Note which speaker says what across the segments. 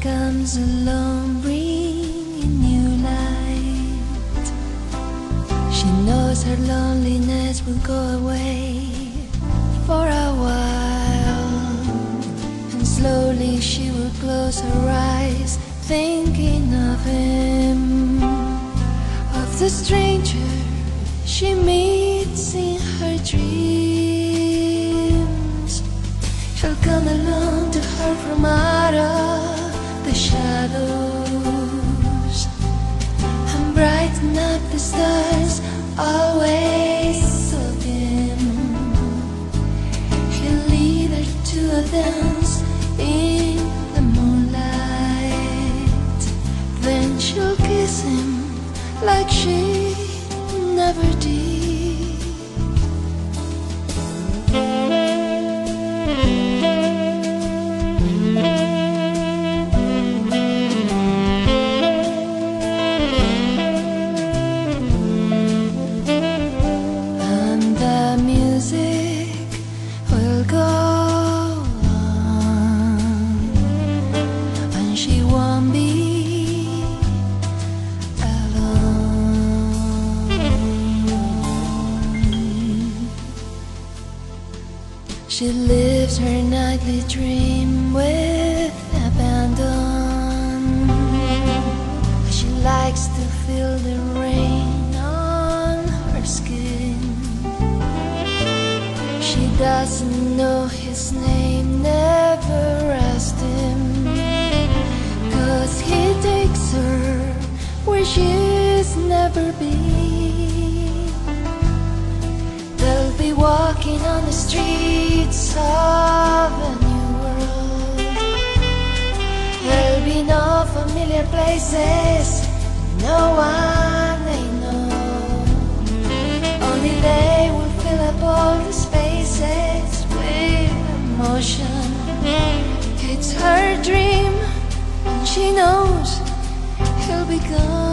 Speaker 1: comes along, bringing new light, she knows her loneliness will go away for a while, and slowly she will close her eyes, thinking of him, of the stranger the stars always so dim. He'll a She lives her nightly dream with abandon. She likes to feel the rain on her skin. She doesn't know his name, never asked him. Cause he takes her where she's never been. Walking on the streets of a new world. There'll be no familiar places, no one they know. Only they will fill up all the spaces with emotion. It's her dream, and she knows he'll be gone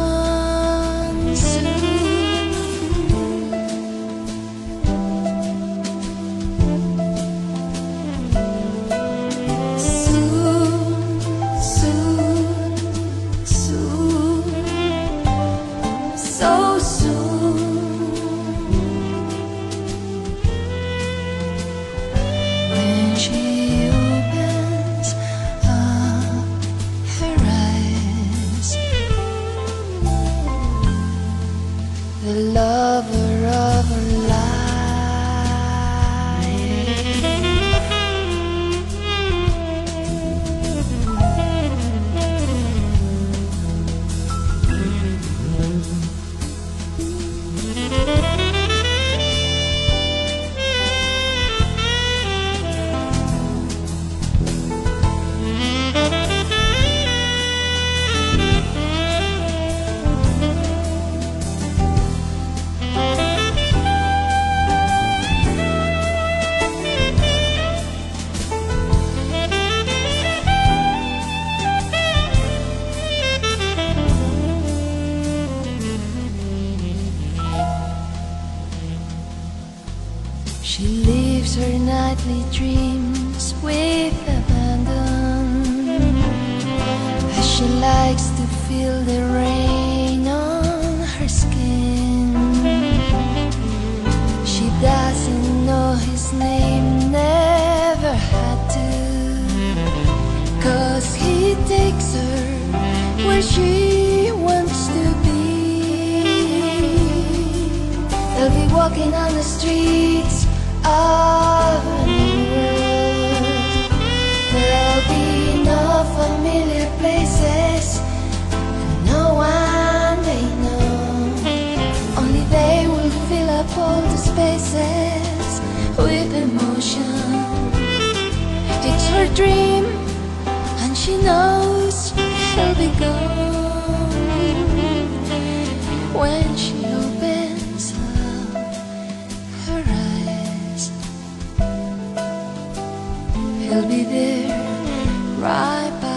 Speaker 1: She lives her nightly dreams with abandon. As she likes to feel the rain on her skin. She doesn't know his name, never had to. Cause he takes her where she wants to be. They'll be walking on the streets all the spaces with emotion. It's her dream, and she knows she'll be gone when she opens up her eyes. He'll be there right by